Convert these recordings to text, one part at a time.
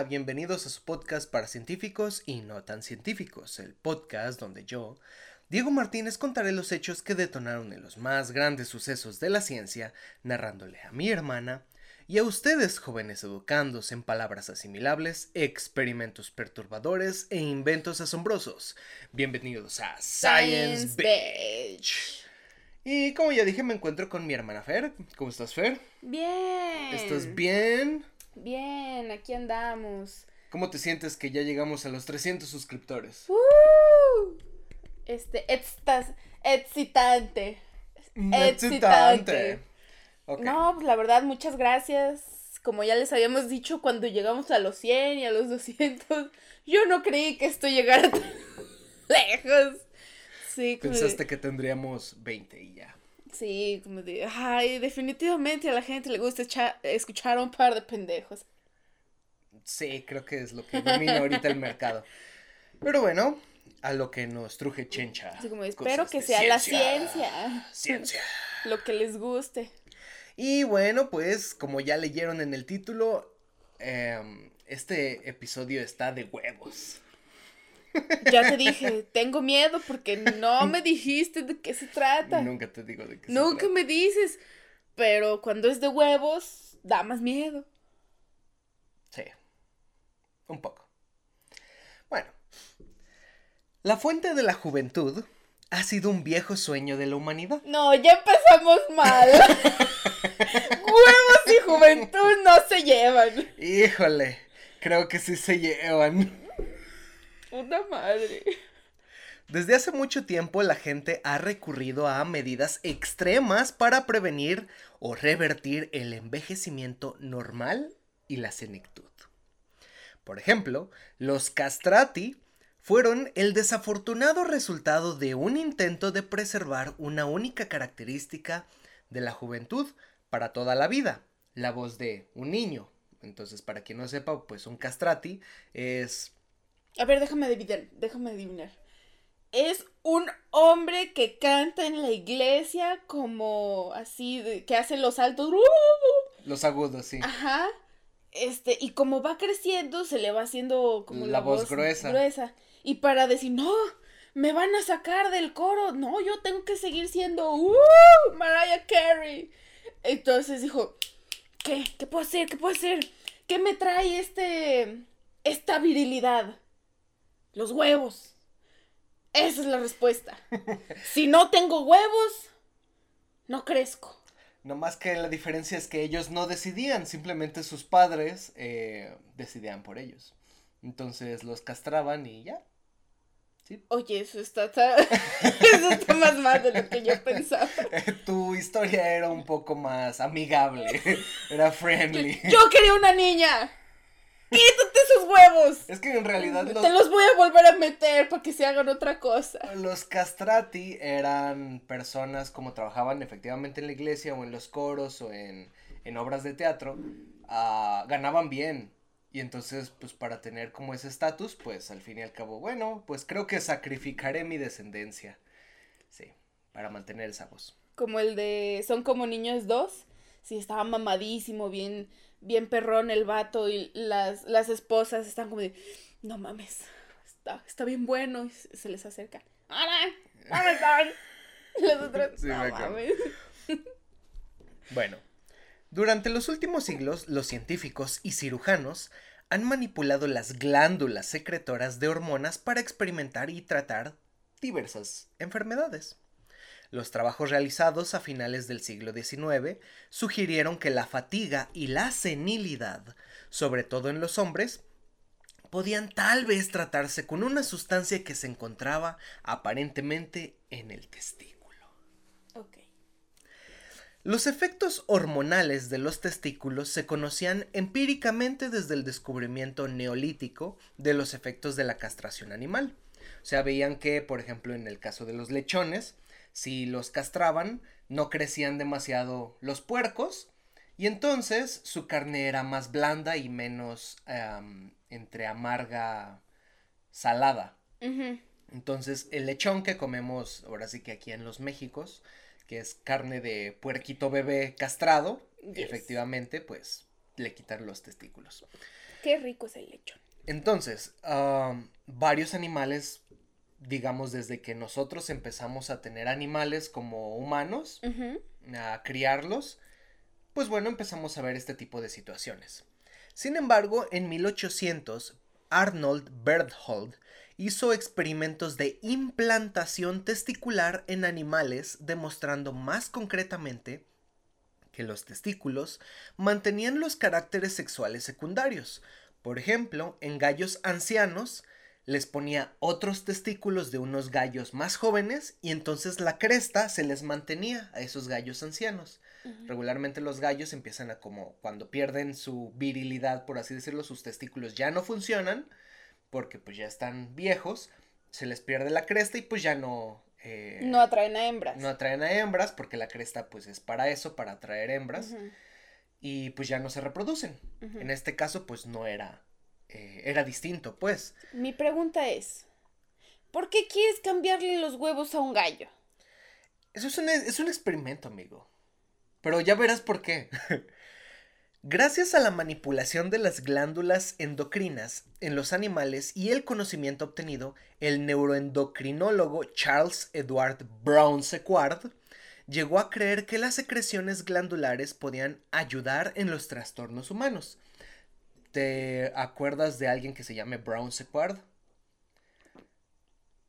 Hola, bienvenidos a su podcast para científicos y no tan científicos, el podcast donde yo, Diego Martínez, contaré los hechos que detonaron en los más grandes sucesos de la ciencia, narrándole a mi hermana y a ustedes, jóvenes educandos en palabras asimilables, experimentos perturbadores e inventos asombrosos. Bienvenidos a Science, Beach. Y como ya dije, me encuentro con mi hermana Fer. ¿Cómo estás, Fer? Bien. ¿Estás bien? Bien, aquí andamos. ¿Cómo te sientes que ya llegamos a los 300 suscriptores? ¡Uh! Este, estás excitante. Excitante. No, pues la verdad, muchas gracias. Como ya les habíamos dicho, cuando llegamos a los 100 y a los 200, yo no creí que esto llegara tan lejos. Sí, Pensaste que tendríamos 20 y ya. Sí, como de, ay, definitivamente a la gente le gusta escuchar a un par de pendejos. Sí, creo que es lo que domina ahorita el mercado. Pero bueno, a lo que nos truje chencha. Así como, espero que sea la ciencia. Ciencia. Lo que les guste. Y bueno, pues como ya leyeron en el título, em, este episodio está de huevos. Ya te dije, tengo miedo porque no me dijiste de qué se trata. Nunca te digo de qué se Nunca trata. me dices. Pero cuando es de huevos, da más miedo. Sí, un poco. Bueno, la fuente de la juventud ha sido un viejo sueño de la humanidad. No, ya empezamos mal. huevos y juventud no se llevan. Híjole, creo que sí se llevan. Puta madre. Desde hace mucho tiempo la gente ha recurrido a medidas extremas para prevenir o revertir el envejecimiento normal y la senectud. Por ejemplo, los castrati fueron el desafortunado resultado de un intento de preservar una única característica de la juventud para toda la vida, la voz de un niño. Entonces, para quien no sepa, pues un castrati es A ver, déjame adivinar, déjame adivinar. Es un hombre que canta en la iglesia como así, de- que hace los saltos. los agudos, sí. Ajá. Este, y como va creciendo, se le va haciendo como La la, voz voz, gruesa. gruesa. Y para decir, no, me van a sacar del coro. No, yo tengo que seguir siendo ¡Uh! Mariah Carey. Entonces dijo, ¿qué? ¿Qué puedo hacer? ¿Qué puedo hacer? ¿Qué me trae este. esta virilidad? Los huevos. Esa es la respuesta. si no tengo huevos, no crezco. No más que la diferencia es que ellos no decidían, simplemente sus padres eh, decidían por ellos. Entonces los castraban y ya. Oye, eso está, está- eso está más mal de lo que yo pensaba. tu historia era un poco más amigable, era friendly. Yo quería una niña. Huevos. Es que en realidad Te los, los voy a volver a meter para que se hagan otra cosa. los castrati eran personas como trabajaban efectivamente en la iglesia o en los coros o en, en obras de teatro, ah, ganaban bien. Y entonces, pues para tener como ese estatus, pues al fin y al cabo, bueno, pues creo que sacrificaré mi descendencia. Sí, para mantener esa voz. Como el de Son como niños dos. Sí, estaba mamadísimo, bien, bien perrón el vato y las, las esposas están como de, no mames, está, está bien bueno y se les acerca. ¡Hola! ¿Cómo están? Y los otros, Sí, no mames. Bueno, durante los últimos siglos, los científicos y cirujanos han manipulado las glándulas secretoras de hormonas para experimentar y tratar diversas enfermedades. Los trabajos realizados a finales del siglo XIX sugirieron que la fatiga y la senilidad, sobre todo en los hombres, podían tal vez tratarse con una sustancia que se encontraba aparentemente en el testículo. Ok. Los efectos hormonales de los testículos se conocían empíricamente desde el descubrimiento neolítico de los efectos de la castración animal. O sea, veían que, por ejemplo, en el caso de los lechones, si los castraban, no crecían demasiado los puercos y entonces su carne era más blanda y menos entre amarga salada. Entonces, el lechón que comemos ahora sí que aquí en los Méxicos, que es carne de puerquito bebé castrado, Yes. efectivamente, pues le quitan los testículos. Qué rico es el lechón. Entonces, um, varios animales, digamos, desde que nosotros empezamos a tener animales como humanos, a criarlos, pues bueno, empezamos a ver este tipo de situaciones. Sin embargo, en 1800, Arnold Berthold hizo experimentos de implantación testicular en animales, demostrando más concretamente que los testículos mantenían los caracteres sexuales secundarios. Por ejemplo, en gallos ancianos les ponía otros testículos de unos gallos más jóvenes y entonces la cresta se les mantenía a esos gallos ancianos. Regularmente los gallos empiezan a como cuando pierden su virilidad, por así decirlo, sus testículos ya no funcionan porque pues ya están viejos, se les pierde la cresta y pues ya no... eh, No atraen a hembras. no atraen a hembras porque la cresta pues es para eso, para atraer hembras y pues ya no se reproducen. En este caso pues no era, eh, era distinto pues. Mi pregunta es, ¿por qué quieres cambiarle los huevos a un gallo? Eso es un, es un experimento, amigo. Pero ya verás por qué. Gracias a la manipulación de las glándulas endocrinas en los animales y el conocimiento obtenido, el neuroendocrinólogo Charles Edward Brown Sequard llegó a creer que las secreciones glandulares podían ayudar en los trastornos humanos. ¿Te acuerdas de alguien que se llame Brown Sequard?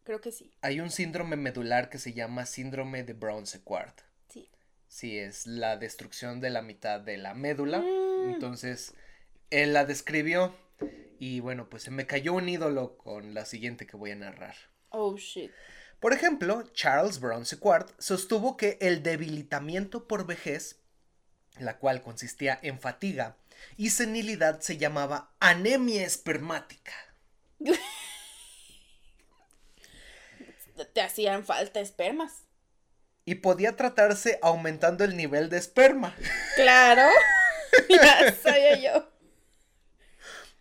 Creo que sí, Hay un síndrome medular que se llama síndrome de Brown Sequard. sí. Sí, es la destrucción de la mitad de la médula. Mm. Entonces, él la describió. Y bueno, pues se me cayó un ídolo con la siguiente que voy a narrar. Oh, shit. Por ejemplo, Charles Brown Sequard sostuvo que el debilitamiento por vejez, la cual consistía en fatiga y senilidad, se llamaba anemia espermática. Te hacían falta espermas. Y podía tratarse aumentando el nivel de esperma. Claro. ya sabía yo.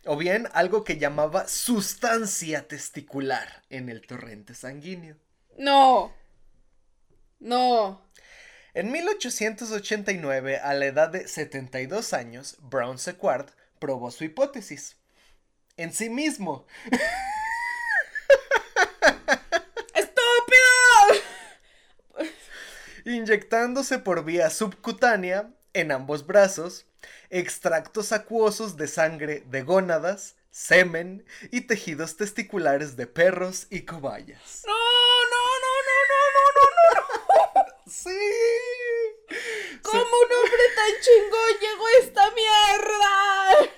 O bien algo que llamaba sustancia testicular en el torrente sanguíneo. No. No. En 1889, a la edad de 72 años, Brown Sequard probó su hipótesis. En sí mismo. ¡Estúpido! inyectándose por vía subcutánea en ambos brazos extractos acuosos de sangre de gónadas, semen y tejidos testiculares de perros y cobayas. No, Sí. ¿Cómo un hombre tan chingón llegó a esta mierda?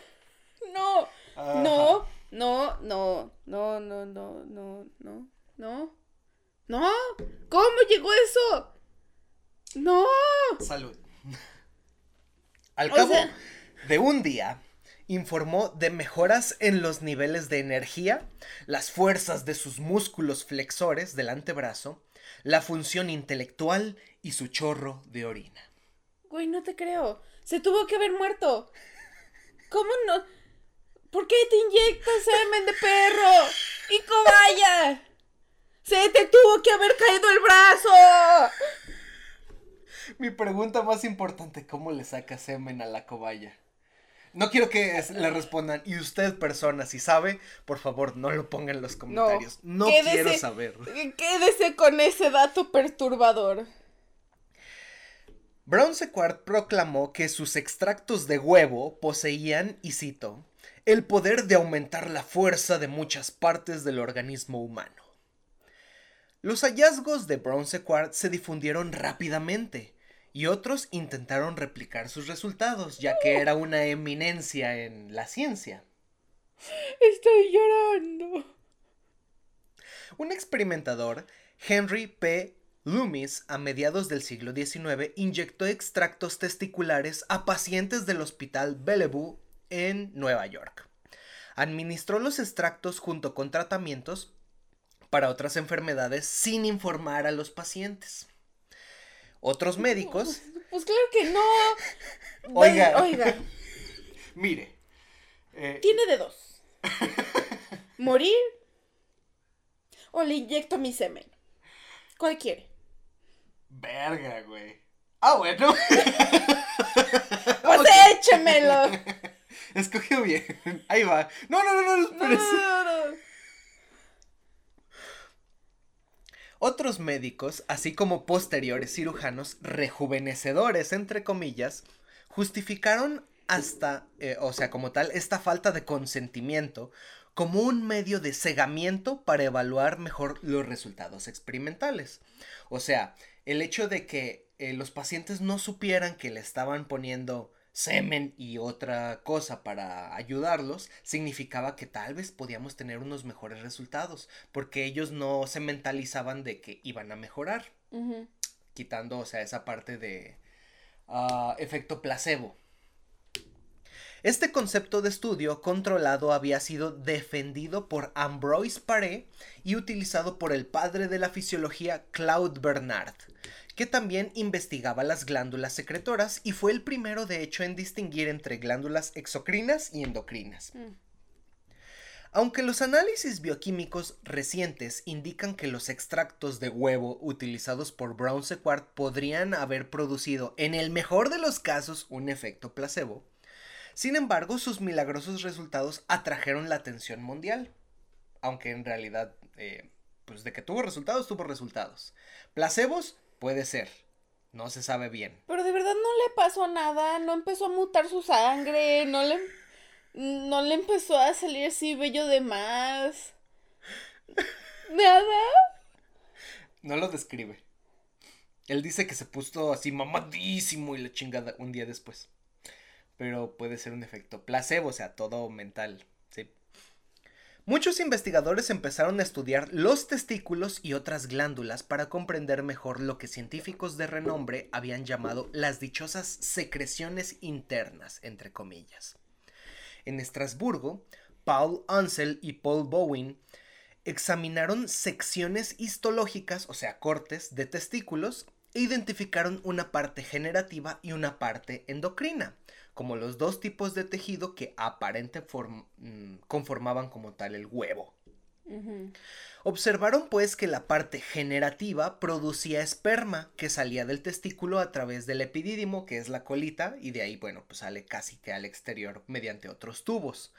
No, Ajá. no, no, no, no, no, no, no, no, no. No, ¿cómo llegó eso? No. Salud. Al O cabo sea- de un día, informó de mejoras en los niveles de energía, las fuerzas de sus músculos flexores del antebrazo, la función intelectual y su chorro de orina. Güey, no te creo. Se tuvo que haber muerto. ¿Cómo no? ¿Por qué te inyectas semen de perro? ¡Y cobaya! ¡Se te tuvo que haber caído el brazo! Mi pregunta más importante, ¿cómo le saca semen a la cobaya? No quiero que le respondan, y usted persona, si sabe, por favor, no lo ponga en los comentarios. No, quédese- quiero saber. Quédese con ese dato perturbador. Brown Sequard proclamó que sus extractos de huevo poseían, y cito, el poder de aumentar la fuerza de muchas partes del organismo humano. Los hallazgos de Brown Sequard se difundieron rápidamente y otros intentaron replicar sus resultados, ya que era una eminencia en la ciencia. Estoy llorando. Un experimentador, Henry P. Loomis, a mediados del siglo XIX, inyectó extractos testiculares a pacientes del Hospital Bellevue en Nueva York. Administró los extractos junto con tratamientos para otras enfermedades sin informar a los pacientes. Otros médicos, Pues claro que no. Oiga. Oiga, mire, eh, tiene de dos. ¿Morir? ¿O le inyecto mi semen? ¿Cuál quiere? verga, güey. Ah, bueno. Pues échemelo. Escogió bien. Ahí va. No, no, no. No, no, no. Otros médicos, así como posteriores cirujanos rejuvenecedores, entre comillas, justificaron hasta, eh, o sea, como tal, esta falta de consentimiento como un medio de cegamiento para evaluar mejor los resultados experimentales. O sea, el hecho de que eh, los pacientes no supieran que le estaban poniendo semen y otra cosa para ayudarlos, significaba que tal vez podíamos tener unos mejores resultados, porque ellos no se mentalizaban de que iban a mejorar, quitando, o sea, esa parte de ah, efecto placebo. Este concepto de estudio controlado había sido defendido por Ambroise Paré y utilizado por el padre de la fisiología Claude Bernard, que también investigaba las glándulas secretoras y fue el primero de hecho en distinguir entre glándulas exocrinas y endocrinas. Mm. Aunque los análisis bioquímicos recientes indican que los extractos de huevo utilizados por Brown Sequard podrían haber producido, en el mejor de los casos, un efecto placebo, sin embargo, sus milagrosos resultados atrajeron la atención mundial. Aunque en realidad, eh, pues de que tuvo resultados, tuvo resultados. Placebos, puede ser. No se sabe bien. Pero de verdad no le pasó nada, no empezó a mutar su sangre, no le, no le empezó a salir así bello de más. Nada. No lo describe. Él dice que se puso así mamadísimo y la chingada un día después. Pero puede ser un efecto placebo, o sea, todo mental. Muchos investigadores empezaron a estudiar los testículos y otras glándulas para comprender mejor lo que científicos de renombre habían llamado las dichosas secreciones internas, entre comillas. En Estrasburgo, Paul Ansel y Paul Bowen examinaron secciones histológicas, o sea, cortes de testículos, e identificaron una parte generativa y una parte endocrina, como los dos tipos de tejido que aparente mm, conformaban como tal el huevo. Observaron pues que la parte generativa producía esperma que salía del testículo a través del epidídimo, que es la colita, y de ahí, bueno, pues sale casi que al exterior mediante otros tubos.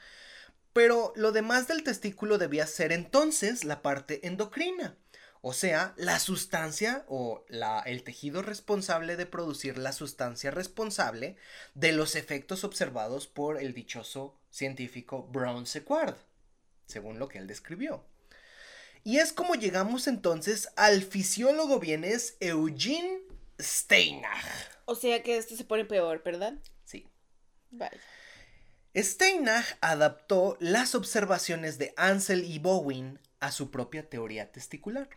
Pero lo demás del testículo debía ser entonces la parte endocrina, o sea, la sustancia o la, el tejido responsable de producir la sustancia responsable de los efectos observados por el dichoso científico Brown Sequard, según lo que él describió. Y es como llegamos entonces al fisiólogo vienes Eugene Steinach. O sea que esto se pone peor, ¿verdad? Sí. Vaya. Steinach adaptó las observaciones de Ansel y Bowen a su propia teoría testicular.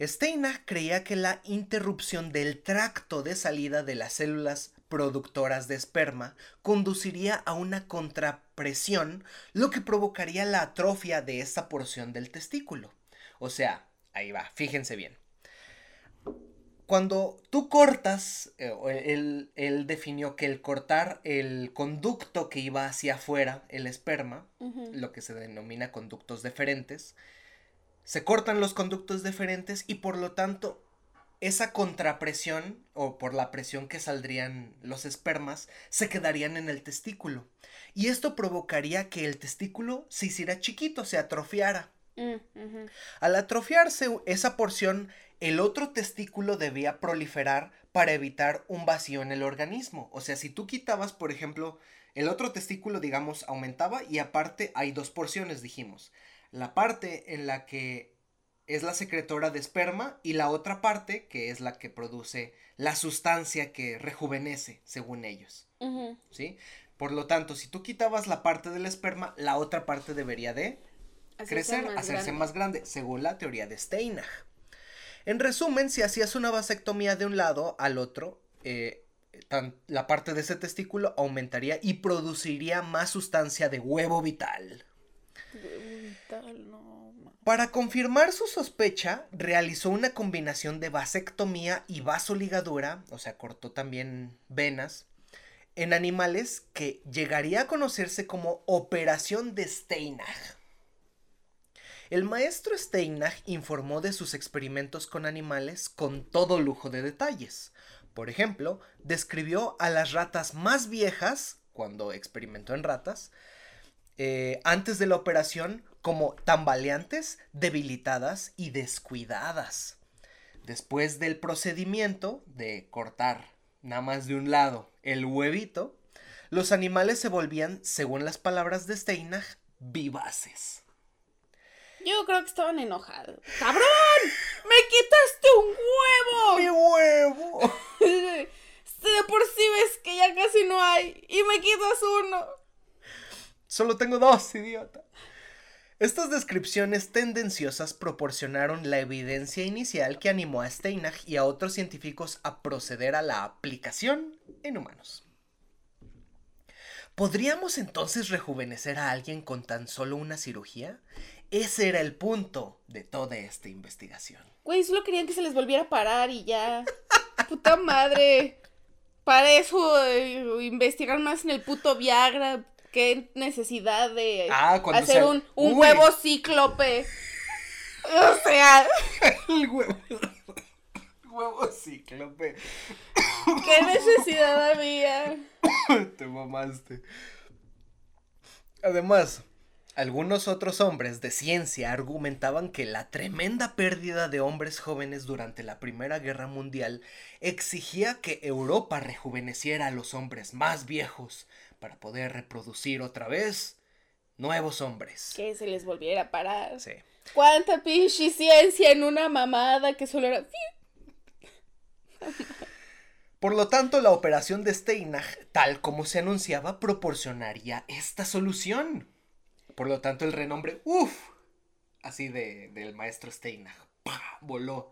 Steinach creía que la interrupción del tracto de salida de las células productoras de esperma conduciría a una contrapresión, lo que provocaría la atrofia de esta porción del testículo. O sea, ahí va, fíjense bien. Cuando tú cortas, eh, él, él definió que el cortar el conducto que iba hacia afuera, el esperma, lo que se denomina conductos deferentes, se cortan los conductos deferentes y por lo tanto esa contrapresión o por la presión que saldrían los espermas se quedarían en el testículo. Y esto provocaría que el testículo se hiciera chiquito, se atrofiara. Mm. Al atrofiarse esa porción, el otro testículo debía proliferar para evitar un vacío en el organismo. O sea, si tú quitabas, por ejemplo, el otro testículo, digamos, aumentaba y aparte hay dos porciones, dijimos. La parte en la que es la secretora de esperma y la otra parte que es la que produce la sustancia que rejuvenece, según ellos. ¿Sí? Por lo tanto, si tú quitabas la parte del esperma, la otra parte debería de Hacerse crecer, más hacerse grande. más grande, según la teoría de Steinach. En resumen, si hacías una vasectomía de un lado al otro, eh, tan- la parte de ese testículo aumentaría y produciría más sustancia de huevo vital. Para confirmar su sospecha, realizó una combinación de vasectomía y vasoligadura, o sea, cortó también venas, en animales que llegaría a conocerse como operación de Steinach. El maestro Steinach informó de sus experimentos con animales con todo lujo de detalles. Por ejemplo, describió a las ratas más viejas cuando experimentó en ratas, eh, antes de la operación como tambaleantes, debilitadas y descuidadas. Después del procedimiento de cortar nada más de un lado el huevito, los animales se volvían, según las palabras de Steinach, vivaces. Yo creo que estaban enojados. ¡Cabrón! ¡Me quitaste un huevo! ¡Mi huevo! de por sí ves que ya casi no hay y me quitas uno. Solo tengo dos, idiota. Estas descripciones tendenciosas proporcionaron la evidencia inicial que animó a Steinach y a otros científicos a proceder a la aplicación en humanos. ¿Podríamos entonces rejuvenecer a alguien con tan solo una cirugía? Ese era el punto de toda esta investigación. Güey, solo querían que se les volviera a parar y ya. Puta madre. Para eso eh, investigar más en el puto Viagra. Qué necesidad de Ah, hacer se- un, un Uy. huevo cíclope. O sea, El huevo. Huevo cíclope. qué necesidad había. Te mamaste. Además, algunos otros hombres de ciencia argumentaban que la tremenda pérdida de hombres jóvenes durante la Primera Guerra Mundial exigía que Europa rejuveneciera a los hombres más viejos para poder reproducir otra vez nuevos hombres. Que se les volviera a parar. Sí. Cuánta pinche ciencia en una mamada que solo era. Por lo tanto, la operación de Steinach, tal como se anunciaba, proporcionaría esta solución. Por lo tanto, el renombre, uff, así de, del maestro Steinach, ¡pah! voló.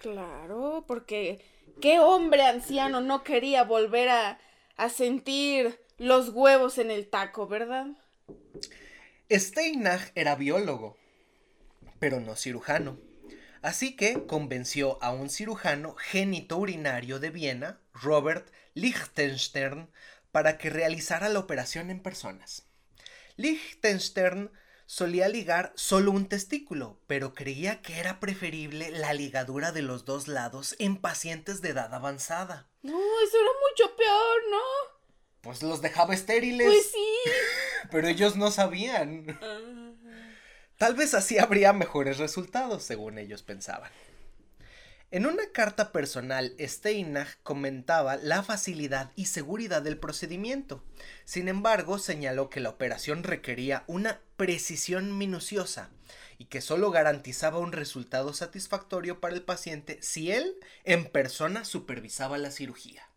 Claro, porque qué hombre anciano no quería volver a, a sentir los huevos en el taco, ¿verdad? Steinach era biólogo, pero no cirujano. Así que convenció a un cirujano génito urinario de Viena, Robert Lichtenstern, para que realizara la operación en personas. Lichtenstern solía ligar solo un testículo, pero creía que era preferible la ligadura de los dos lados en pacientes de edad avanzada. No, eso era mucho peor, ¿no? Pues los dejaba estériles, Pues sí. pero ellos no sabían. Tal vez así habría mejores resultados, según ellos pensaban. En una carta personal, Steinach comentaba la facilidad y seguridad del procedimiento. Sin embargo, señaló que la operación requería una precisión minuciosa y que solo garantizaba un resultado satisfactorio para el paciente si él en persona supervisaba la cirugía.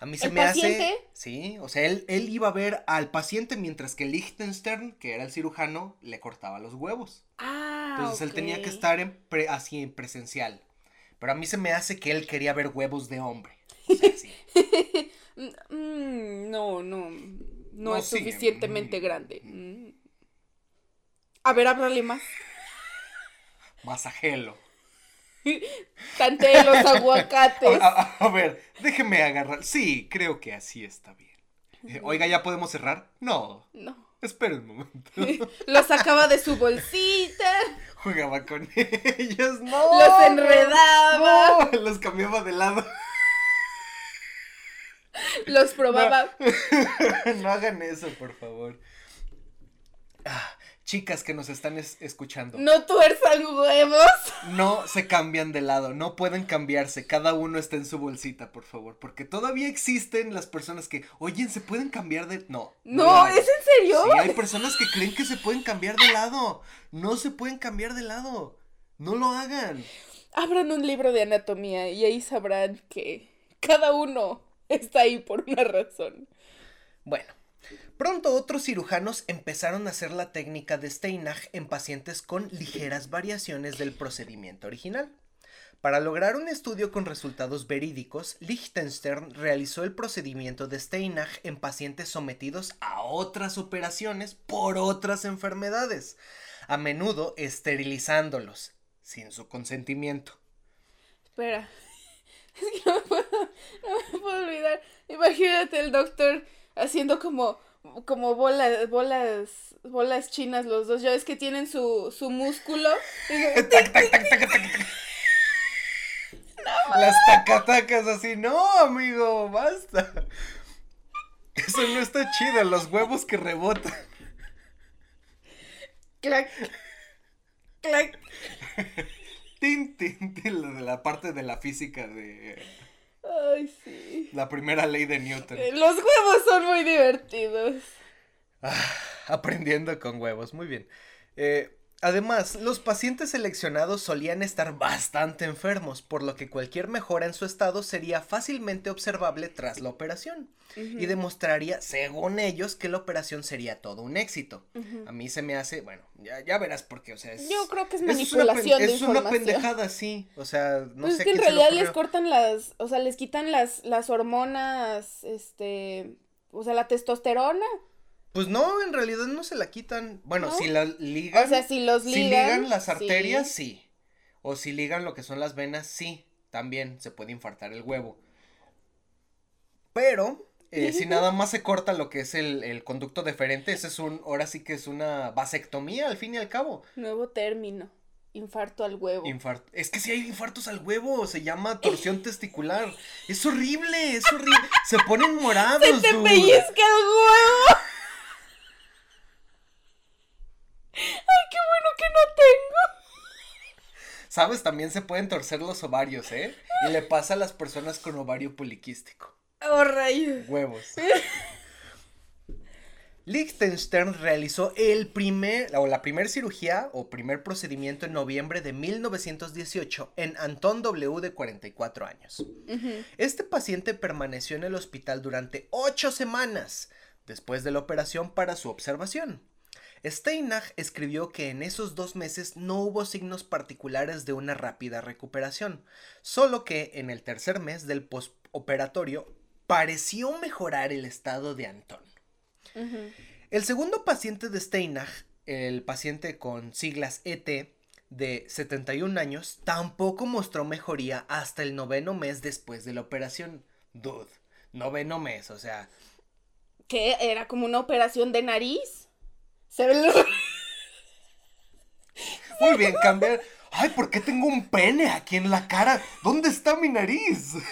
A mí se ¿El me hace. paciente? Sí, o sea, él, él iba a ver al paciente mientras que Lichtenstern, que era el cirujano, le cortaba los huevos. Ah, Entonces él tenía que estar en pre- así en presencial. Pero a mí se me hace que él quería ver huevos de hombre. O sea, sí. Mm, no, no. No, No, es sí. suficientemente Mm. grande. Mm. A ver, háblale más. Masajelo. Tante los aguacates. A, a- a ver, déjeme agarrar. Sí, creo que así está bien. Eh, Oiga, ¿ya podemos cerrar? No. No. Espera un momento. Los sacaba de su bolsita. Jugaba con ellos. No. Los enredaba. no, los cambiaba de lado. Los probaba. no hagan eso, por favor. Ah, chicas que nos están es- escuchando. No tuerzan huevos. No se cambian de lado, no pueden cambiarse, cada uno está en su bolsita, por favor, porque todavía existen las personas que, oye, ¿se pueden cambiar de...? No. No, hagan. ¿es en serio? Sí, hay personas que creen que se pueden cambiar de lado, no se pueden cambiar de lado, no lo hagan. Abran un libro de anatomía y ahí sabrán que cada uno está ahí por una razón. Bueno, pronto otros cirujanos empezaron a hacer la técnica de Steinach en pacientes con ligeras variaciones del procedimiento original. Para lograr un estudio con resultados verídicos, Lichtenstern realizó el procedimiento de Steinach en pacientes sometidos a otras operaciones por otras enfermedades, a menudo esterilizándolos, sin su consentimiento. Espera. Es que no me puedo, no me puedo olvidar. Imagínate el doctor haciendo como, como bolas, bolas, bolas chinas los dos. Ya ves que tienen su, su músculo. Las tacatacas así, no, amigo, basta. Eso no está chido, los huevos que rebotan. Clac. Clac. Tin, tin, tin, lo de la parte de la física de Ay, sí. la primera ley de Newton. Eh, Los huevos son muy divertidos. Ah, aprendiendo con huevos, muy bien. Eh, además, los pacientes seleccionados solían estar bastante enfermos, por lo que cualquier mejora en su estado sería fácilmente observable tras la operación. Y demostraría, según ellos, que la operación sería todo un éxito. A mí se me hace, bueno, ya, ya verás por qué, o sea, es... Yo creo que es es una manipulación de es una pendejada, sí. O sea, no pues sé es que en realidad les cortan las, o sea, les quitan las, las hormonas, este, o sea, la testosterona. Pues no, en realidad no se la quitan. Bueno, ¿No? si la ligan. O sea, si los si ligan. ligan las arterias, sí. O si ligan lo que son las venas, sí. También se puede infartar el huevo. Pero, eh, si nada más se corta lo que es el, el conducto deferente, ese es un, ahora sí que es una vasectomía al fin y al cabo. Nuevo término. Infarto al huevo. Infar- Es que si hay infartos al huevo, se llama torsión testicular. Es horrible, es horrible. Se ponen morados. ¡Se te dude. pellizca el huevo! ¡Ay, qué bueno que no tengo! ¿Sabes? También se pueden torcer los ovarios, ¿eh? Y le pasa a las personas con ovario poliquístico. ¡Oh, rayos! Huevos. Liechtenstein realizó el primer, o la primera cirugía o primer procedimiento en noviembre de 1918 en Anton W. de 44 años. Este paciente permaneció en el hospital durante ocho semanas después de la operación para su observación. Steinach escribió que en esos dos meses no hubo signos particulares de una rápida recuperación, solo que en el tercer mes del postoperatorio pareció mejorar el estado de Anton. El segundo paciente de Steinach, el paciente con siglas ET de 71 años, tampoco mostró mejoría hasta el noveno mes después de la operación. Dude, noveno mes, o sea, ¿Qué? ¿Era como una operación de nariz? Se ve lo- muy bien, cambiar. Ay, ¿por qué tengo un pene aquí en la cara? ¿Dónde está mi nariz?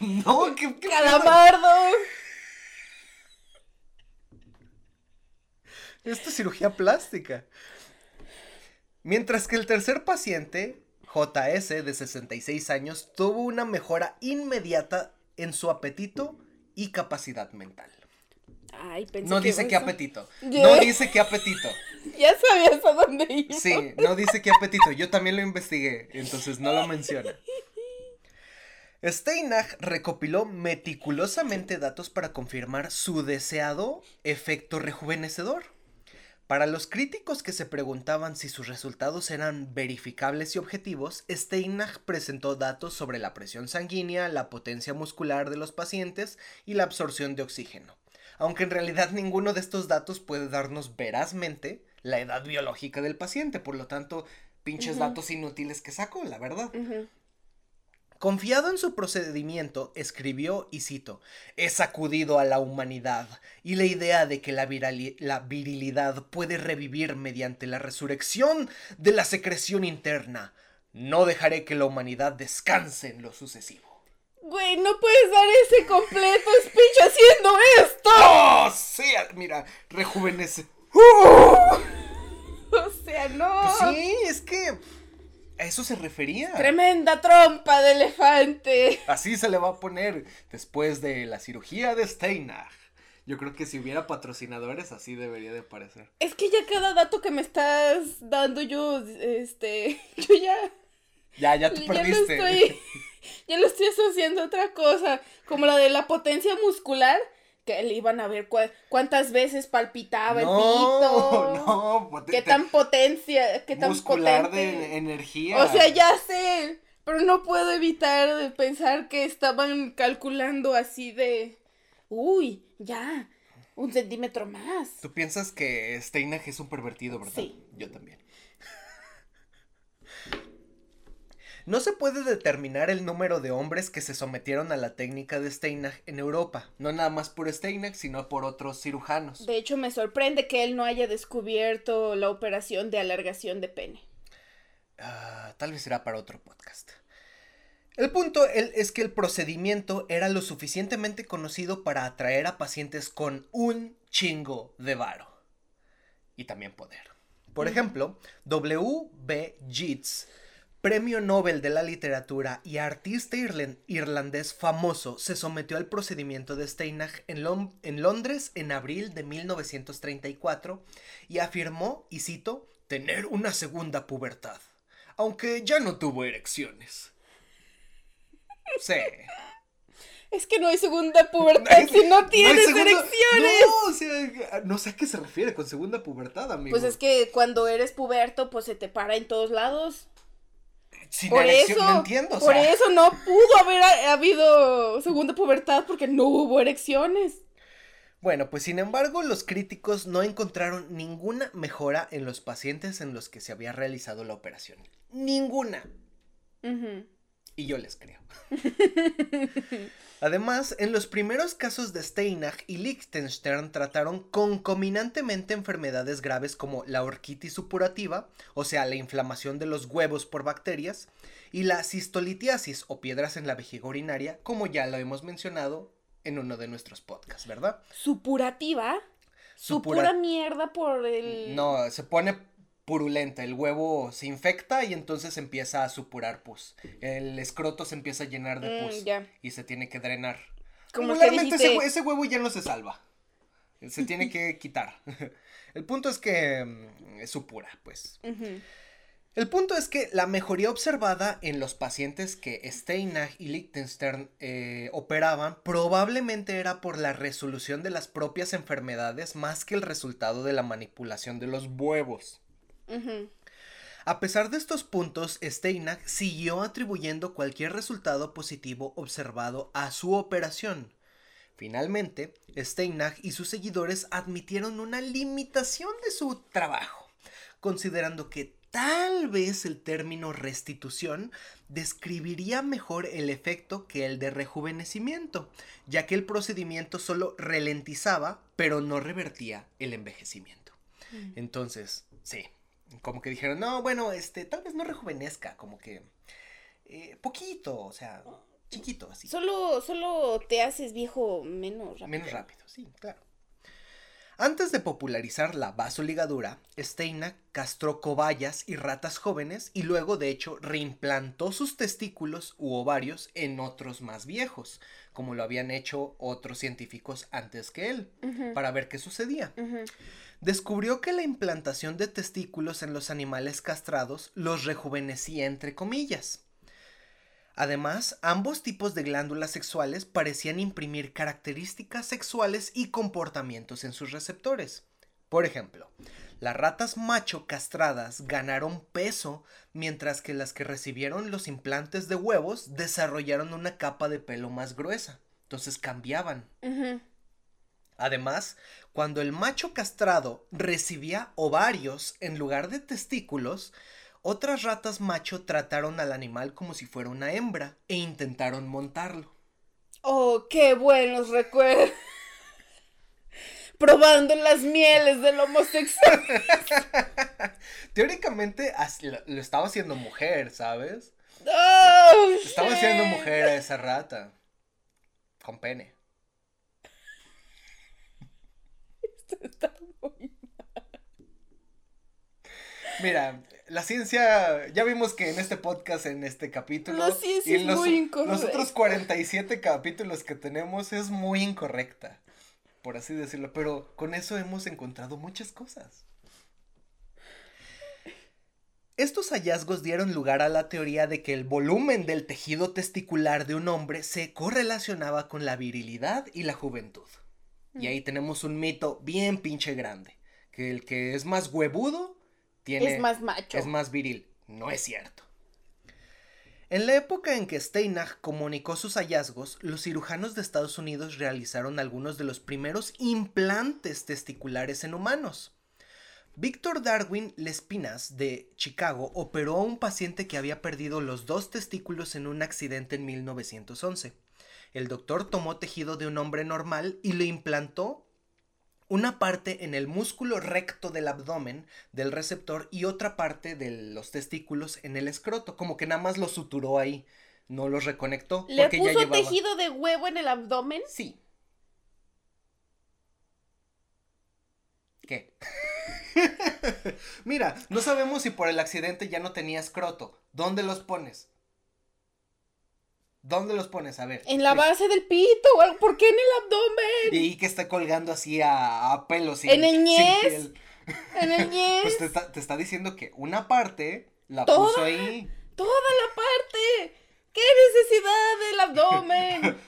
No, qué, qué? ¡Calamardo! Esto es cirugía plástica. Mientras que el tercer paciente, JS, de 66 años, tuvo una mejora inmediata en su apetito y capacidad mental. Ay, pensé No que dice qué apetito. No dice qué apetito. Ya sabías a dónde iba. Sí, no dice qué apetito. Yo también lo investigué, entonces no lo menciona. Steinach recopiló meticulosamente datos para confirmar su deseado efecto rejuvenecedor. Para los críticos que se preguntaban si sus resultados eran verificables y objetivos, Steinach presentó datos sobre la presión sanguínea, la potencia muscular de los pacientes y la absorción de oxígeno. Aunque en realidad ninguno de estos datos puede darnos verazmente la edad biológica del paciente, por lo tanto, pinches datos inútiles que sacó, la verdad. Confiado en su procedimiento, escribió, y cito, he sacudido a la humanidad, y la idea de que la, la virilidad puede revivir mediante la resurrección de la secreción interna. No dejaré que la humanidad descanse en lo sucesivo. Güey, no puedes dar ese completo speech haciendo esto. ¡Oh! Sí, mira, rejuvenece. O sea, no. Pues sí, es que a eso se refería. Tremenda trompa de elefante. Así se le va a poner después de la cirugía de Steinach. Yo creo que si hubiera patrocinadores así debería de parecer. Es que ya cada dato que me estás dando yo, este, yo ya, Ya, ya te ya lo perdiste. estoy, ya lo estoy asociando a otra cosa, como la de la potencia muscular, que le iban a ver cuántas veces palpitaba el no, pito. no, pote- Qué tan potencia, qué tan muscular potente. de energía. O sea, ya sé, pero no puedo evitar de pensar que estaban calculando así de, uy, ya, un centímetro más. Tú piensas que Steinach es un pervertido, ¿verdad? Sí. Yo también. No se puede determinar el número de hombres que se sometieron a la técnica de Steinach en Europa, no nada más por Steinach, sino por otros cirujanos. De hecho, me sorprende que él no haya descubierto la operación de alargación de pene. Ah, tal vez será para otro podcast. El punto es que el procedimiento era lo suficientemente conocido para atraer a pacientes con un chingo de varo. Y también poder. Por ejemplo, W. B. Yeats, premio Nobel de la literatura y artista irlandés famoso, se sometió al procedimiento de Steinach en, en Londres en abril de 1934 y afirmó, y cito, tener una segunda pubertad, aunque ya no tuvo erecciones. Sí. Es que no hay segunda pubertad si no tienes erecciones. No, o sea, no sé a qué se refiere con segunda pubertad, amigo. Pues es que cuando eres puberto, pues se te para en todos lados. Sin por erección, eso, no entiendo. por eso no pudo haber habido segunda pubertad porque no hubo erecciones. Bueno, pues sin embargo, los críticos no encontraron ninguna mejora en los pacientes en los que se había realizado la operación. Ninguna. Y yo les creo. Además, en los primeros casos de Steinach y Liechtenstein trataron concominantemente enfermedades graves como la orquitis supurativa, o sea, la inflamación de los huevos por bacterias, y la cistolitiasis o piedras en la vejiga urinaria, como ya lo hemos mencionado en uno de nuestros podcasts, ¿verdad? ¿Supurativa? Supura... mierda por el... No, se pone purulenta, el huevo se infecta y entonces empieza a supurar pus. El escroto se empieza a llenar de mm, pus y se tiene que drenar. Como ese, huevo ya no se salva. Se tiene que quitar. El punto es que mm, supura, pues. El punto es que la mejoría observada en los pacientes que Steinach y Liechtenstein eh, operaban probablemente era por la resolución de las propias enfermedades más que el resultado de la manipulación de los huevos. A pesar de estos puntos, Steinach siguió atribuyendo cualquier resultado positivo observado a su operación. Finalmente, Steinach y sus seguidores admitieron una limitación de su trabajo, considerando que tal vez el término restitución describiría mejor el efecto que el de rejuvenecimiento, ya que el procedimiento solo ralentizaba, pero no revertía el envejecimiento. Mm. Entonces, sí, como que dijeron, no, bueno, este, tal vez no rejuvenezca, como que eh, poquito, o sea, chiquito, así. Solo, solo te haces viejo menos rápido. Menos rápido, sí, claro. Antes de popularizar la vasoligadura, Steinach castró cobayas y ratas jóvenes y luego de hecho reimplantó sus testículos u ovarios en otros más viejos, como lo habían hecho otros científicos antes que él, para ver qué sucedía. Descubrió que la implantación de testículos en los animales castrados los rejuvenecía entre comillas. Además, ambos tipos de glándulas sexuales parecían imprimir características sexuales y comportamientos en sus receptores. Por ejemplo, las ratas macho castradas ganaron peso, mientras que las que recibieron los implantes de huevos desarrollaron una capa de pelo más gruesa. Entonces cambiaban. Además, cuando el macho castrado recibía ovarios en lugar de testículos, otras ratas macho trataron al animal como si fuera una hembra e intentaron montarlo. Oh, qué buenos recuerdos. Probando las mieles del homosexual. Teóricamente lo estaba haciendo mujer, ¿sabes? Oh, estaba haciendo mujer a esa rata. Con pene. Mira, la ciencia, ya vimos que en este podcast, en este capítulo, la ciencia es muy incorrecta. Los otros 47 capítulos que tenemos es muy incorrecta, por así decirlo, pero con eso hemos encontrado muchas cosas. Estos hallazgos dieron lugar a la teoría de que el volumen del tejido testicular de un hombre se correlacionaba con la virilidad y la juventud. Y ahí tenemos un mito bien pinche grande. Que el que es más huevudo tiene... Es más macho. Es más viril. No es cierto. En la época en que Steinach comunicó sus hallazgos, los cirujanos de Estados Unidos realizaron algunos de los primeros implantes testiculares en humanos. Víctor Darwin Lespinas de Chicago operó a un paciente que había perdido los dos testículos en un accidente en 1911 el doctor tomó tejido de un hombre normal y le implantó una parte en el músculo recto del abdomen del receptor y otra parte de los testículos en el escroto, como que nada más lo suturó ahí. no los reconectó. ¿Le porque ya puso llevaba... tejido de huevo en el abdomen? Sí. ¿Qué? Mira, no sabemos si por el accidente ya no tenía escroto. ¿Dónde los pones? ¿Dónde los pones? A ver. En la base del pito o algo. ¿Por qué en el abdomen? Y que está colgando así a, a pelo sin, ¿En el ñez? En el ñez. Pues te está, te está diciendo que una parte la ¿Toda? puso ahí. Toda la parte. ¿Qué necesidad del abdomen?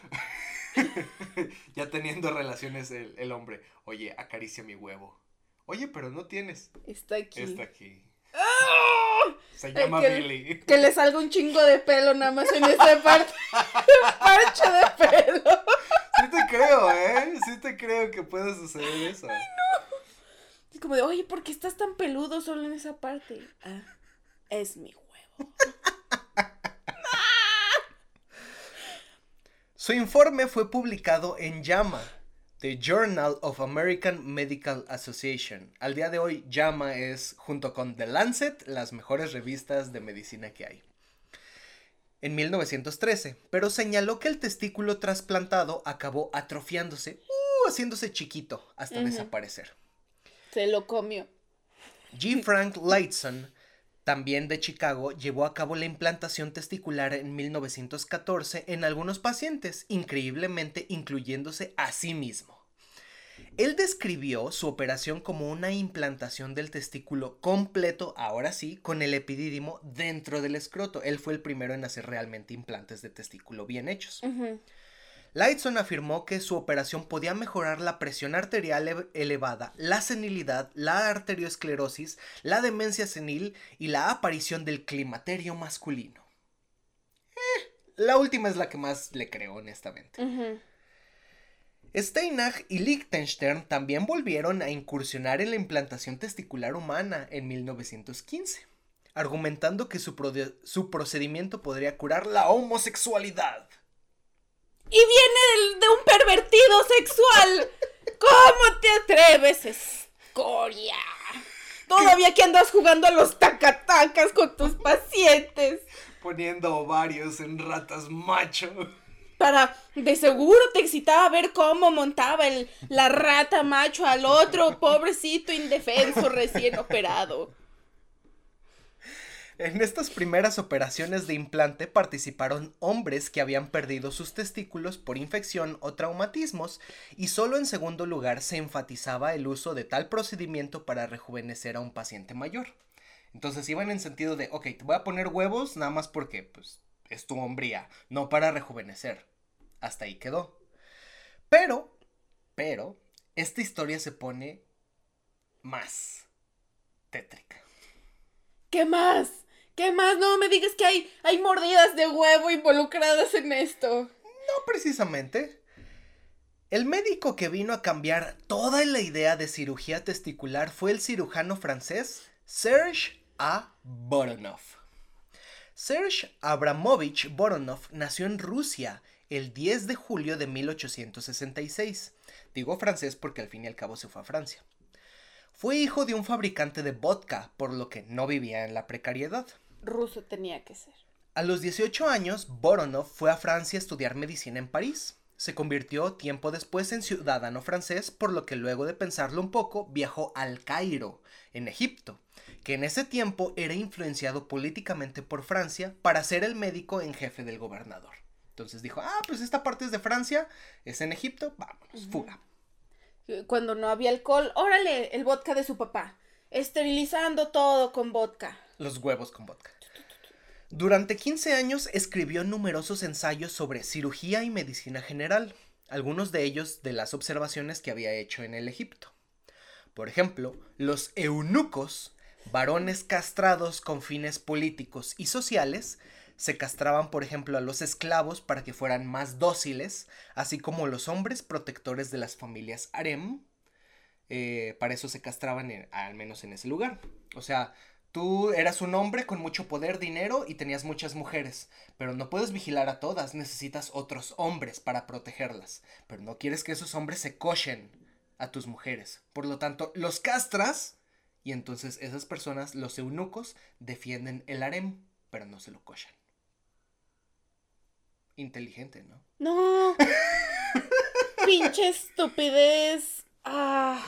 ya teniendo relaciones el, el hombre. Oye, acaricia mi huevo. Oye, pero no tienes. Está aquí. Está aquí. ¡Ah! Se Ay, llama que- Billy. Que le salga un chingo de pelo nada más en esta parte. Parche de pelo. Sí te creo, ¿eh? Sí te creo que pueda suceder eso. Es como de, oye, ¿por qué estás tan peludo solo en esa parte? Ah, es mi huevo. Su informe fue publicado en JAMA, The Journal of American Medical Association. Al día de hoy, JAMA es, junto con The Lancet, las mejores revistas de medicina que hay. En 1913, pero señaló que el testículo trasplantado acabó atrofiándose, uh, haciéndose chiquito hasta desaparecer. Se lo comió. G. Frank Lightson, también de Chicago, llevó a cabo la implantación testicular en 1914 en algunos pacientes, increíblemente incluyéndose a sí mismo. Él describió su operación como una implantación del testículo completo, ahora sí, con el epidídimo dentro del escroto. Él fue el primero en hacer realmente implantes de testículo bien hechos. Lightson afirmó que su operación podía mejorar la presión arterial ele- elevada, la senilidad, la arteriosclerosis, la demencia senil y la aparición del climaterio masculino. Eh, la última es la que más le creo, honestamente. Steinach y Liechtenstein también volvieron a incursionar en la implantación testicular humana en 1915, argumentando que su procedimiento podría curar la homosexualidad. Y viene de un pervertido sexual. ¿Cómo te atreves, escoria? Todavía que andas jugando a los tacatacas con tus pacientes. Poniendo ovarios en ratas macho. Para, de seguro te excitaba ver cómo montaba el, la rata macho al otro pobrecito indefenso recién operado. En estas primeras operaciones de implante participaron hombres que habían perdido sus testículos por infección o traumatismos y solo en segundo lugar se enfatizaba el uso de tal procedimiento para rejuvenecer a un paciente mayor. Entonces iban en sentido de, ok, te voy a poner huevos nada más porque pues, es tu hombría, no para rejuvenecer. Hasta ahí quedó. Pero, pero, esta historia se pone más tétrica. ¿Qué más? ¿Qué más? No me digas que hay, hay mordidas de huevo involucradas en esto. No precisamente. El médico que vino a cambiar toda la idea de cirugía testicular fue el cirujano francés Serge A. Voronov. Serge Abramovich Voronov nació en Rusia el 10 de julio de 1866. Digo francés porque al fin y al cabo se fue a Francia. Fue hijo de un fabricante de vodka, por lo que no vivía en la precariedad. Ruso tenía que ser. A los 18 años, Voronov fue a Francia a estudiar medicina en París. Se convirtió tiempo después en ciudadano francés, por lo que luego de pensarlo un poco, viajó al Cairo, en Egipto, que en ese tiempo era influenciado políticamente por Francia para ser el médico en jefe del gobernador. Entonces dijo, ah, pues esta parte es de Francia, es en Egipto, vámonos, fuga. Cuando no había alcohol, órale, el vodka de su papá. Esterilizando todo con vodka. Los huevos con vodka. Durante 15 años escribió numerosos ensayos sobre cirugía y medicina general, algunos de ellos de las observaciones que había hecho en el Egipto. Por ejemplo, los eunucos, varones castrados con fines políticos y sociales, se castraban, por ejemplo, a los esclavos para que fueran más dóciles, así como los hombres protectores de las familias harem. eh, para eso se castraban, al menos en ese lugar. O sea, tú eras un hombre con mucho poder, dinero y tenías muchas mujeres, pero no puedes vigilar a todas, necesitas otros hombres para protegerlas, pero no quieres que esos hombres se cochen a tus mujeres. Por lo tanto, los castras y entonces esas personas, los eunucos, defienden el harem, pero no se lo cochan. inteligente, ¿no? No. Pinche estupidez. Ah.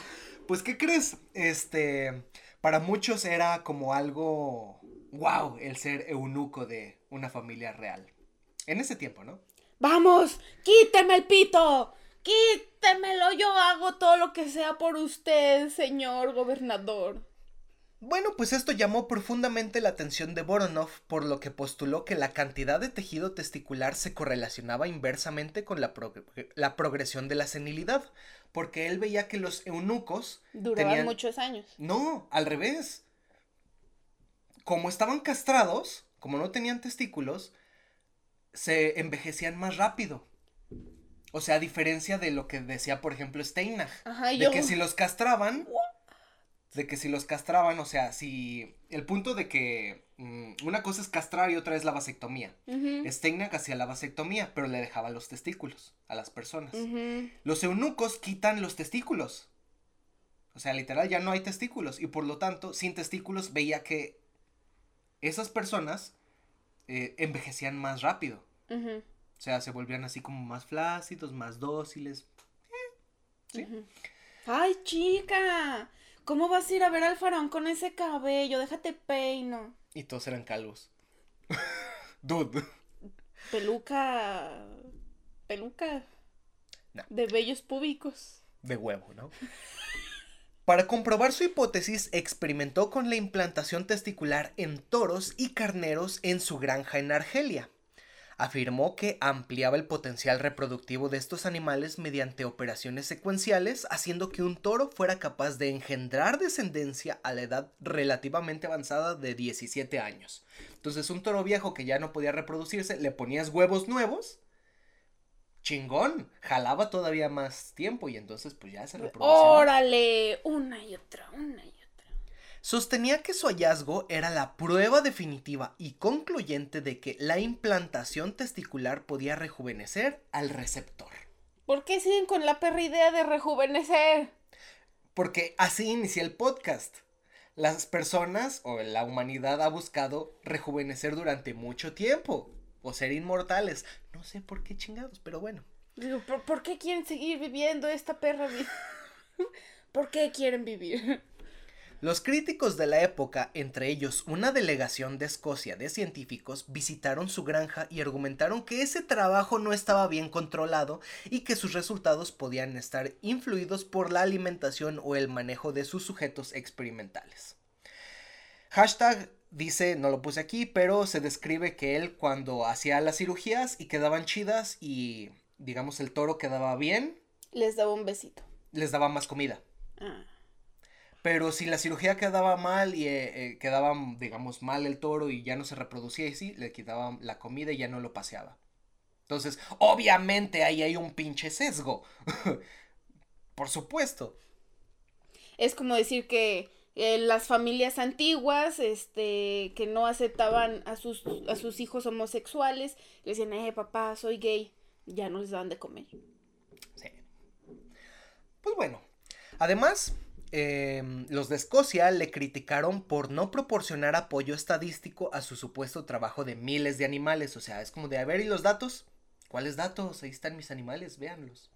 Pues, ¿qué crees? Este, para muchos era como algo, wow, el ser eunuco de una familia real. En ese tiempo, ¿no? Vamos, quíteme el pito. Quítemelo, yo hago todo lo que sea por usted, señor gobernador. Bueno, pues esto llamó profundamente la atención de Voronov, por lo que postuló que la cantidad de tejido testicular se correlacionaba inversamente con la, la progresión de la senilidad, porque él veía que los eunucos duraban muchos años. No, al revés. Como estaban castrados, como no tenían testículos, se envejecían más rápido. O sea, a diferencia de lo que decía, por ejemplo, Steinach. de que si los castraban, de que si los castraban, o sea, si el punto de que mm, una cosa es castrar y otra es la vasectomía. Uh hacía la vasectomía, pero le dejaba los testículos a las personas. Los eunucos quitan los testículos. O sea, literal ya no hay testículos y por lo tanto, sin testículos veía que esas personas eh, envejecían más rápido. O sea, se volvían así como más flácidos, más dóciles. Eh, ¿Sí? Ay, chica. ¿Cómo vas a ir a ver al faraón con ese cabello? Déjate peino. Y todos eran calvos. Dude. Peluca. Peluca. De vellos públicos. De huevo, ¿no? Para comprobar su hipótesis, experimentó con la implantación testicular en toros y carneros en su granja en Argelia afirmó que ampliaba el potencial reproductivo de estos animales mediante operaciones secuenciales, haciendo que un toro fuera capaz de engendrar descendencia a la edad relativamente avanzada de 17 años. Entonces, un toro viejo que ya no podía reproducirse, le ponías huevos nuevos. Chingón, jalaba todavía más tiempo y entonces pues ya se reproducía. Órale, una y otra, una y otra sostenía que su hallazgo era la prueba definitiva y concluyente de que la implantación testicular podía rejuvenecer al receptor. ¿Por qué siguen con la perra idea de rejuvenecer? Porque así inicia el podcast. Las personas o la humanidad ha buscado rejuvenecer durante mucho tiempo o ser inmortales. No sé por qué chingados, pero bueno. ¿por, ¿por qué quieren seguir viviendo esta perra vida? ¿Por qué quieren vivir? Los críticos de la época, entre ellos una delegación de Escocia de científicos, visitaron su granja y argumentaron que ese trabajo no estaba bien controlado y que sus resultados podían estar influidos por la alimentación o el manejo de sus sujetos experimentales. Hashtag dice, no lo puse aquí, pero se describe que él cuando hacía las cirugías y quedaban chidas y digamos el toro quedaba bien. Les daba un besito. Les daba más comida. Ah. Pero si la cirugía quedaba mal y eh, eh, quedaba, digamos, mal el toro y ya no se reproducía y sí, le quitaban la comida y ya no lo paseaba. Entonces, obviamente ahí hay un pinche sesgo. Por supuesto. Es como decir que eh, las familias antiguas, este, que no aceptaban a sus, a sus hijos homosexuales, le decían, eh, papá, soy gay, ya no les daban de comer. Sí. Pues bueno, además, Em, los de Escocia le criticaron por no proporcionar apoyo estadístico a su supuesto trabajo de miles de animales. O sea, es como de, a ver, ¿y los datos? ¿Cuáles datos? Ahí están mis animales, véanlos.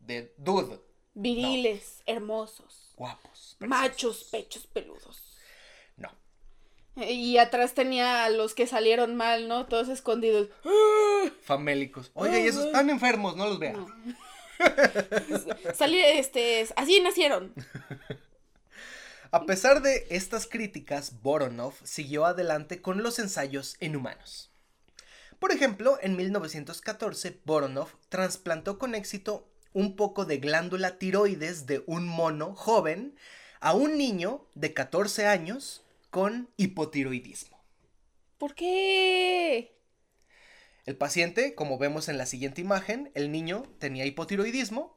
De dude. Viriles, hermosos. Guapos. Machos, pechos peludos. No. Y atrás tenía a los que salieron mal, ¿no? Todos escondidos. Famélicos. Oiga, y esos están enfermos, no los vean. Salir, este, así nacieron. A pesar de estas críticas, Voronov siguió adelante con los ensayos en humanos. Por ejemplo, en 1914, Voronov trasplantó con éxito un poco de glándula tiroides de un mono joven a un niño de 14 años con hipotiroidismo. ¿Por qué? El paciente, como vemos en la siguiente imagen, el niño tenía hipotiroidismo,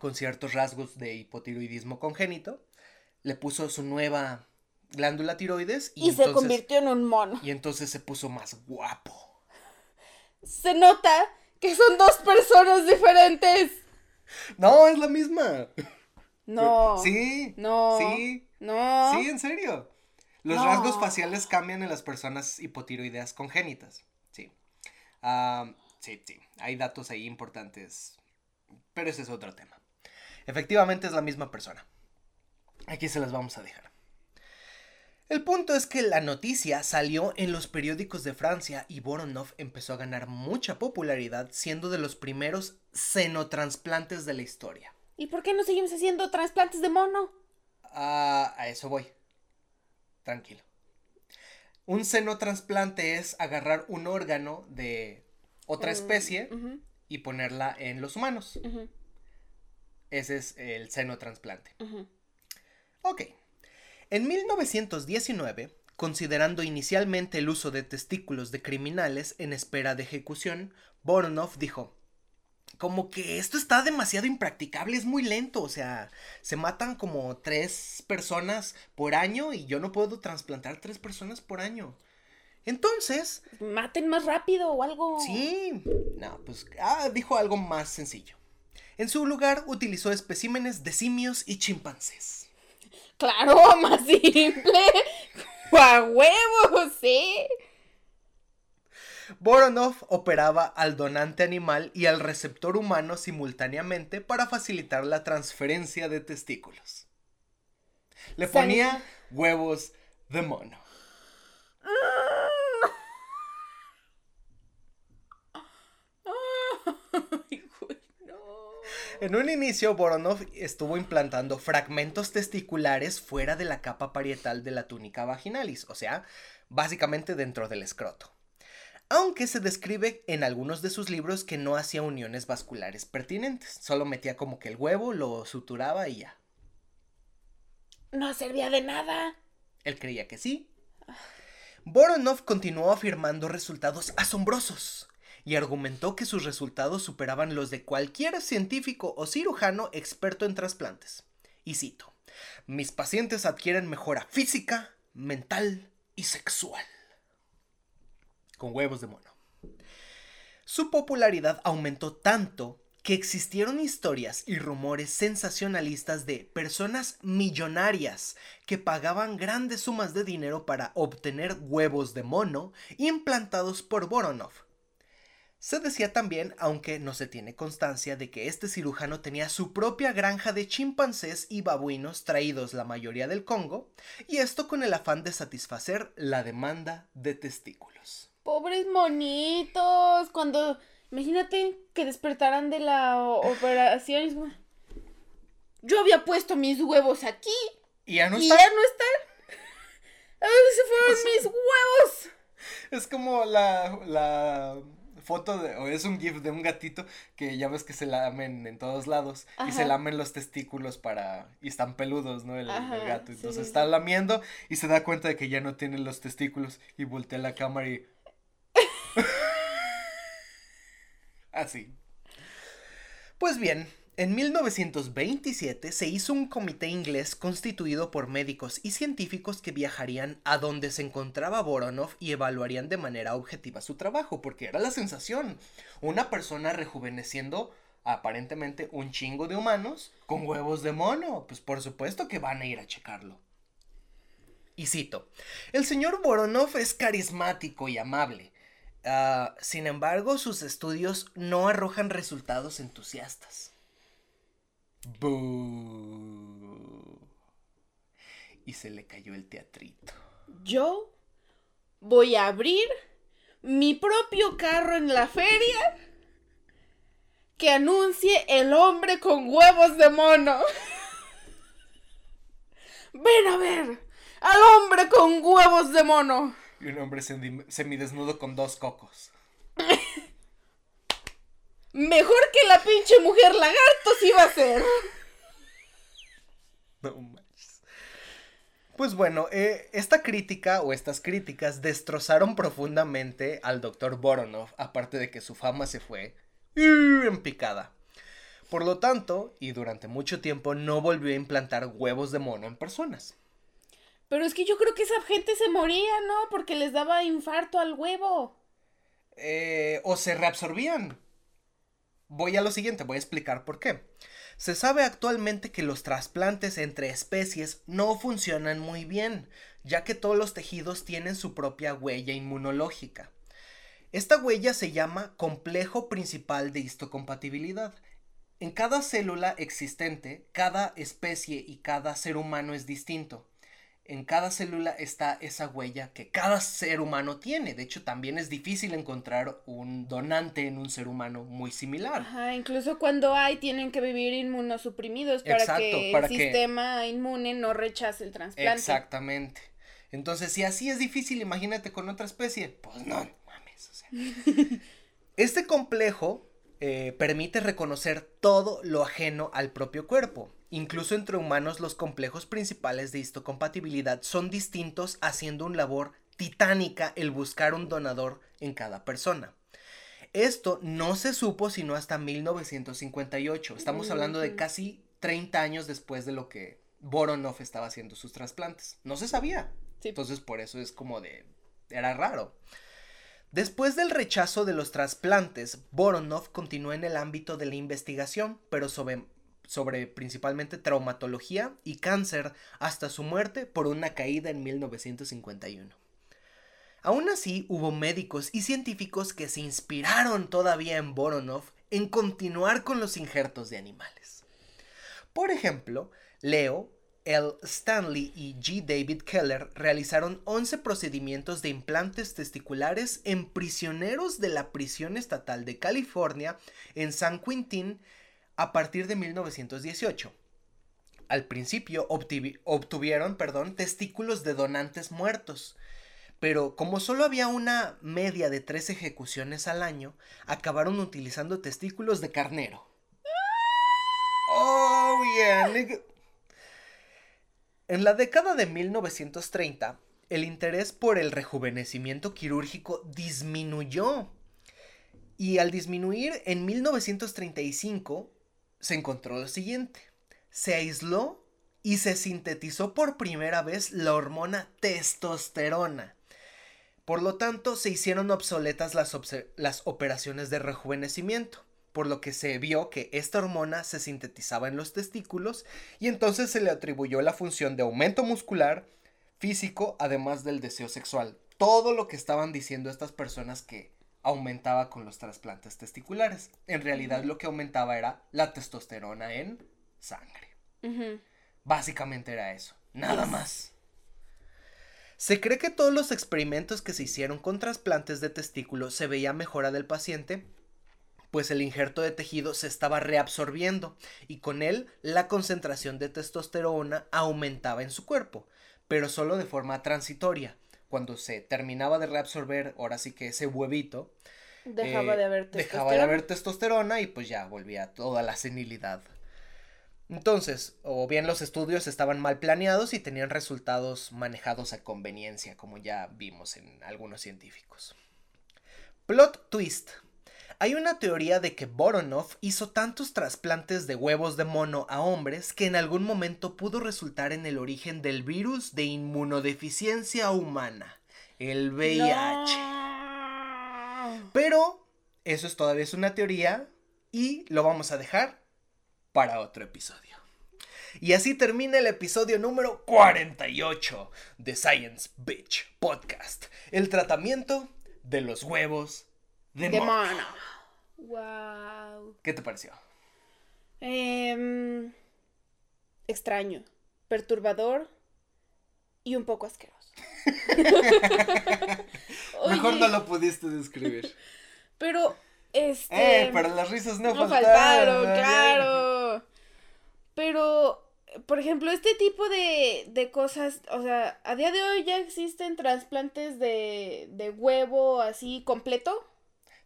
con ciertos rasgos de hipotiroidismo congénito, le puso su nueva glándula tiroides y, se convirtió en un mono. Y entonces se puso más guapo. Se nota que son dos personas diferentes. No, es la misma. No. Sí. No. Sí. No. Sí, en serio. Los rasgos faciales cambian en las personas hipotiroideas congénitas Sí, sí, hay datos ahí importantes, pero ese es otro tema. Efectivamente es la misma persona. Aquí se las vamos a dejar. El punto es que la noticia salió en los periódicos de Francia y Voronov empezó a ganar mucha popularidad siendo de los primeros senotransplantes de la historia. ¿Y por qué no seguimos haciendo trasplantes de mono? Ah, a eso voy. Tranquilo. Un senotransplante es agarrar un órgano de otra especie y ponerla en los humanos. Ese es el senotransplante. Ok. En 1919, considerando inicialmente el uso de testículos de criminales en espera de ejecución, Voronov dijo, como que esto está demasiado impracticable, es muy lento, o sea, se matan como tres personas por año y yo no puedo trasplantar tres personas por año. Entonces... Maten más rápido o algo. Sí. No, pues ah, dijo algo más sencillo. En su lugar utilizó especímenes de simios y chimpancés. Claro, más simple. ¡A huevo! Sí. Voronov operaba al donante animal y al receptor humano simultáneamente para facilitar la transferencia de testículos. Le ponía huevos de mono. En un inicio, Voronov estuvo implantando fragmentos testiculares fuera de la capa parietal de la túnica vaginalis, o sea, básicamente dentro del escroto. Aunque se describe en algunos de sus libros que no hacía uniones vasculares pertinentes, solo metía como que el huevo, lo suturaba y ya. No servía de nada. Él creía que sí. Voronov continuó afirmando resultados asombrosos y argumentó que sus resultados superaban los de cualquier científico o cirujano experto en trasplantes. Y cito, mis pacientes adquieren mejora física, mental y sexual. Con huevos de mono. Su popularidad aumentó tanto que existieron historias y rumores sensacionalistas de personas millonarias que pagaban grandes sumas de dinero para obtener huevos de mono implantados por Voronov se decía también, aunque no se tiene constancia, de que este cirujano tenía su propia granja de chimpancés y babuinos traídos la mayoría del Congo, y esto con el afán de satisfacer la demanda de testículos. Pobres monitos, cuando... Imagínate que despertaran de la operación. Yo había puesto mis huevos aquí. Y ya no están. Y ya no están. ¿A dónde se fueron mis huevos? Es como la, la foto de, o es un gif de un gatito que ya ves que se lamen en todos lados y se lamen los testículos para, y están peludos, ¿no? El, gato. Entonces está lamiendo y se da cuenta de que ya no tiene los testículos y voltea la cámara y... Así. Pues bien, en 1927 se hizo un comité inglés constituido por médicos y científicos que viajarían a donde se encontraba Voronov y evaluarían de manera objetiva su trabajo, porque era la sensación. Una persona rejuveneciendo aparentemente un chingo de humanos con huevos de mono. Pues por supuesto que van a ir a checarlo. Y cito, el señor Voronov es carismático y amable. Ah, sin embargo, sus estudios no arrojan resultados entusiastas. Y se le cayó el teatrito. Yo voy a abrir mi propio carro en la feria que anuncie el hombre con huevos de mono. Ven a ver, al hombre con huevos de mono. Y un hombre semidesnudo con dos cocos. Mejor que la pinche mujer lagarto sí va a ser. No manches. Pues bueno, eh, esta crítica o estas críticas destrozaron profundamente al doctor Voronov, aparte de que su fama se fue en picada. Por lo tanto, y durante mucho tiempo no volvió a implantar huevos de mono en personas. Pero es que yo creo que esa gente se moría, ¿no? Porque les daba infarto al huevo. Eh, o se reabsorbían. Voy a lo siguiente, voy a explicar por qué. Se sabe actualmente que los trasplantes entre especies no funcionan muy bien, ya que todos los tejidos tienen su propia huella inmunológica. Esta huella se llama complejo principal de histocompatibilidad. En cada célula existente, cada especie y cada ser humano es distinto. En cada célula está esa huella que cada ser humano tiene. De hecho, también es difícil encontrar un donante en un ser humano muy similar. Ajá, incluso cuando hay, tienen que vivir inmunosuprimidos para que el sistema inmune no rechace el trasplante. Exactamente. Entonces, si así es difícil, imagínate con otra especie. Pues no, mames. O sea. este complejo eh, permite reconocer todo lo ajeno al propio cuerpo. Incluso entre humanos los complejos principales de histocompatibilidad son distintos haciendo un labor titánica el buscar un donador en cada persona. Esto no se supo sino hasta 1958. Estamos hablando de casi 30 años después de lo que Voronov estaba haciendo sus trasplantes. No se sabía. Entonces por eso es como de... era raro. Después del rechazo de los trasplantes, Voronov continuó en el ámbito de la investigación, pero sobre, sobre, principalmente traumatología y cáncer hasta su muerte por una caída en 1951. Aún así, hubo médicos y científicos que se inspiraron todavía en Voronov en continuar con los injertos de animales. Por ejemplo, Leo L. Stanley y G. David Keller realizaron 11 procedimientos de implantes testiculares en prisioneros de la prisión estatal de California en San Quintín a partir de 1918. Al principio obtuvieron perdón, testículos de donantes muertos, pero como solo había una media de tres ejecuciones al año, acabaron utilizando testículos de carnero. Oh, yeah, en la década de 1930, el interés por el rejuvenecimiento quirúrgico disminuyó. Y al disminuir en 1935, se encontró lo siguiente. Se aisló y se sintetizó por primera vez la hormona testosterona. Por lo tanto, se hicieron obsoletas las, operaciones de rejuvenecimiento por lo que se vio que esta hormona se sintetizaba en los testículos y entonces se le atribuyó la función de aumento muscular, físico, además del deseo sexual. Todo lo que estaban diciendo estas personas que aumentaba con los trasplantes testiculares. En realidad lo que aumentaba era la testosterona en sangre. Básicamente era eso, nada más. Se cree que todos los experimentos que se hicieron con trasplantes de testículos se veía mejora del paciente pues el injerto de tejido se estaba reabsorbiendo y con él la concentración de testosterona aumentaba en su cuerpo, pero solo de forma transitoria. Cuando se terminaba de reabsorber, ahora sí que ese huevito, dejaba, de, haber testosterona. dejaba de haber testosterona y pues ya volvía toda la senilidad. Entonces, o bien los estudios estaban mal planeados y tenían resultados manejados a conveniencia, como ya vimos en algunos científicos. Plot twist. Hay una teoría de que Voronov hizo tantos trasplantes de huevos de mono a hombres que en algún momento pudo resultar en el origen del virus de inmunodeficiencia humana, el VIH. Pero eso es todavía es una teoría y lo vamos a dejar para otro episodio. Y así termina el episodio número 48 de Science Bitch Podcast, el tratamiento de los huevos de, mono. Wow. ¿Qué te pareció? Em, extraño, perturbador y un poco asqueroso. Mejor no lo pudiste describir. Pero, este. Eh, para las risas no, no faltaron. claro. Pero, por ejemplo, este tipo de, de cosas, o sea, a día de hoy ya existen trasplantes de, de huevo así completo.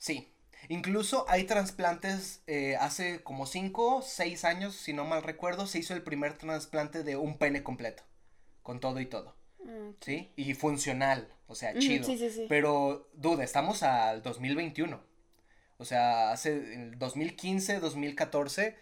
Sí. Incluso hay trasplantes, eh, hace como 5, 6 años, si no mal recuerdo, se hizo el primer trasplante de un pene completo, con todo y todo. ¿Sí? Y funcional, o sea, chido. Sí, sí, sí. Pero, duda, estamos al 2021. O sea, hace el 2015, 2014,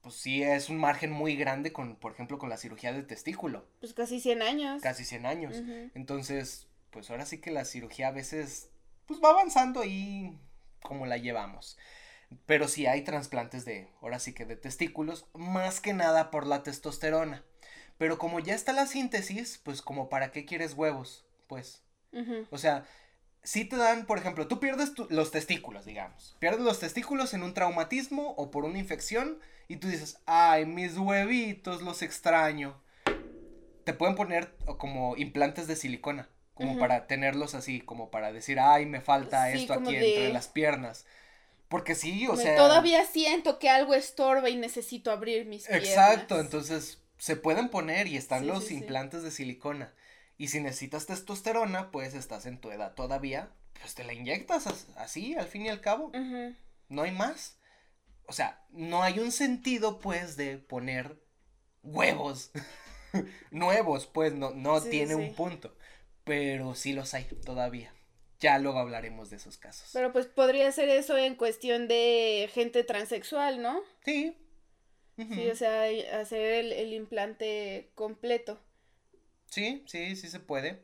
pues sí es un margen muy grande con, por ejemplo, con la cirugía de testículo. Pues casi 100 años. Casi 100 años. Entonces, pues ahora sí que la cirugía a veces, pues va avanzando y como la llevamos. Pero sí hay trasplantes de, ahora sí que de testículos, más que nada por la testosterona. Pero como ya está la síntesis, pues como para qué quieres huevos, pues. O sea, si te dan, por ejemplo, tú pierdes los testículos, digamos. Pierdes los testículos en un traumatismo o por una infección y tú dices, ay, mis huevitos, los extraño. Te pueden poner como implantes de silicona, como para tenerlos así, como para decir, ay, me falta esto aquí entre las piernas. Porque sí, o sea. Todavía siento que algo estorba y necesito abrir mis piernas. Exacto, entonces se pueden poner y están los implantes de silicona. Y si necesitas testosterona, pues estás en tu edad todavía, pues te la inyectas así, al fin y al cabo. No hay más. O sea, no hay un sentido, pues, de poner huevos nuevos, pues, no, no tiene un punto. Pero sí los hay todavía. Ya luego hablaremos de esos casos. Pero pues podría ser eso en cuestión de gente transexual, ¿no? Sí. Sí, o sea, hacer el implante completo. Sí, sí, sí se puede.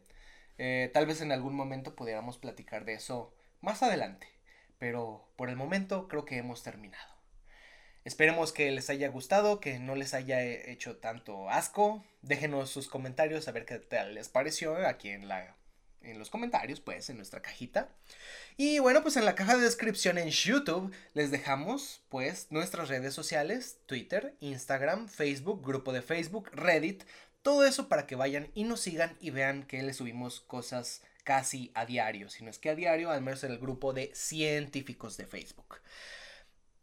Eh, tal vez en algún momento pudiéramos platicar de eso más adelante. Pero por el momento creo que hemos terminado. Esperemos que les haya gustado, que no les haya hecho tanto asco. Déjenos sus comentarios a ver qué tal les pareció aquí en la en los comentarios, pues, en nuestra cajita. Y bueno, pues en la caja de descripción en YouTube les dejamos, pues, nuestras redes sociales, Twitter, Instagram, Facebook, grupo de Facebook, Reddit, todo eso para que vayan y nos sigan y vean que les subimos cosas casi a diario. Si no es que a diario, al menos en el grupo de científicos de Facebook.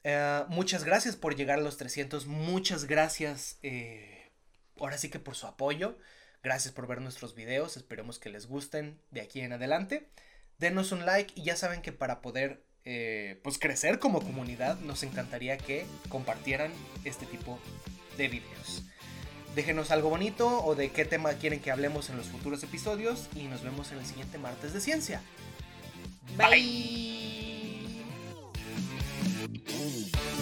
Eh, muchas gracias por llegar a los 300. Muchas gracias. Eh, ahora sí que por su apoyo. Gracias por ver nuestros videos. Esperemos que les gusten de aquí en adelante. Denos un like y ya saben que para poder eh, pues crecer como comunidad nos encantaría que compartieran este tipo de videos. Déjenos algo bonito o de qué tema quieren que hablemos en los futuros episodios y nos vemos en el siguiente martes de ciencia. Bye. Boom.